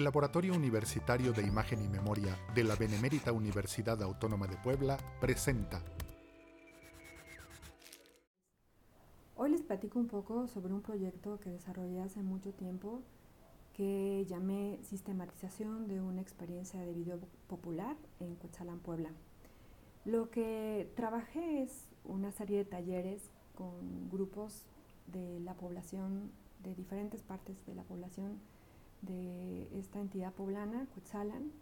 El Laboratorio Universitario de Imagen y Memoria de la Benemérita Universidad Autónoma de Puebla presenta. Hoy les platico un poco sobre un proyecto que desarrollé hace mucho tiempo que llamé Sistematización de una experiencia de video popular en Cuetzalan, Puebla. Lo que trabajé es una serie de talleres con grupos de la población, de diferentes partes de la población de esta entidad poblana, Cuetzalan,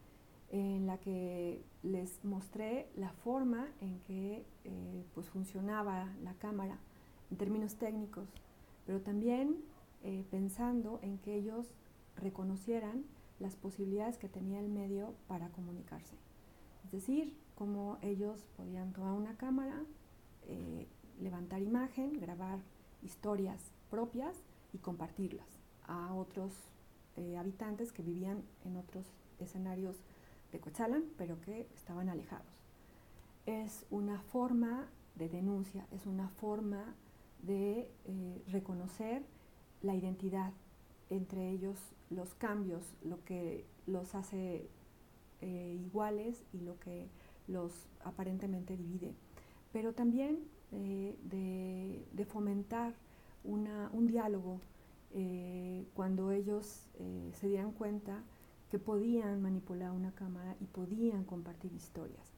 en la que les mostré la forma en que eh, pues funcionaba la cámara en términos técnicos, pero también eh, pensando en que ellos reconocieran las posibilidades que tenía el medio para comunicarse. Es decir, cómo ellos podían tomar una cámara, eh, levantar imagen, grabar historias propias y compartirlas a otros eh, habitantes que vivían en otros escenarios de Cochalan, pero que estaban alejados. Es una forma de denuncia, es una forma de eh, reconocer la identidad entre ellos, los cambios, lo que los hace eh, iguales y lo que los aparentemente divide, pero también de, fomentar un diálogo eh, cuando ellos eh, se dieran cuenta que podían manipular una cámara y podían compartir historias.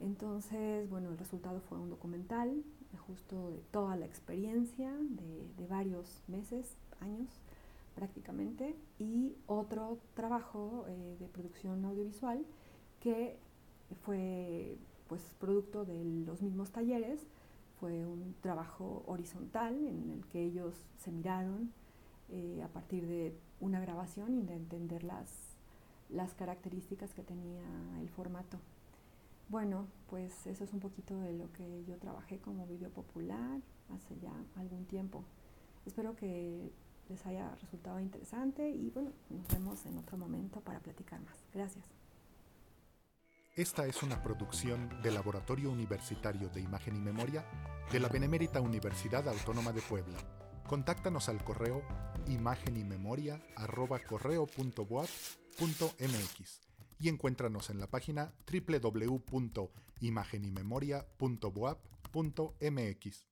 Entonces, bueno, el resultado fue un documental justo de toda la experiencia de, varios meses, años prácticamente, y otro trabajo eh, de producción audiovisual que fue pues producto de los mismos talleres, fue un trabajo horizontal en el que ellos se miraron, eh, a partir de una grabación y de entender las, las características que tenía el formato. Bueno, pues eso es un poquito de lo que yo trabajé como video popular hace ya algún tiempo. Espero que les haya resultado interesante y bueno, nos vemos en otro momento para platicar más. Gracias. Esta es una producción del Laboratorio Universitario de Imagen y Memoria de la Benemérita Universidad Autónoma de Puebla. Contáctanos al correo imagen y memoria correo.boap.mx y encuéntranos en la página www.imagenymemoria.boap.mx.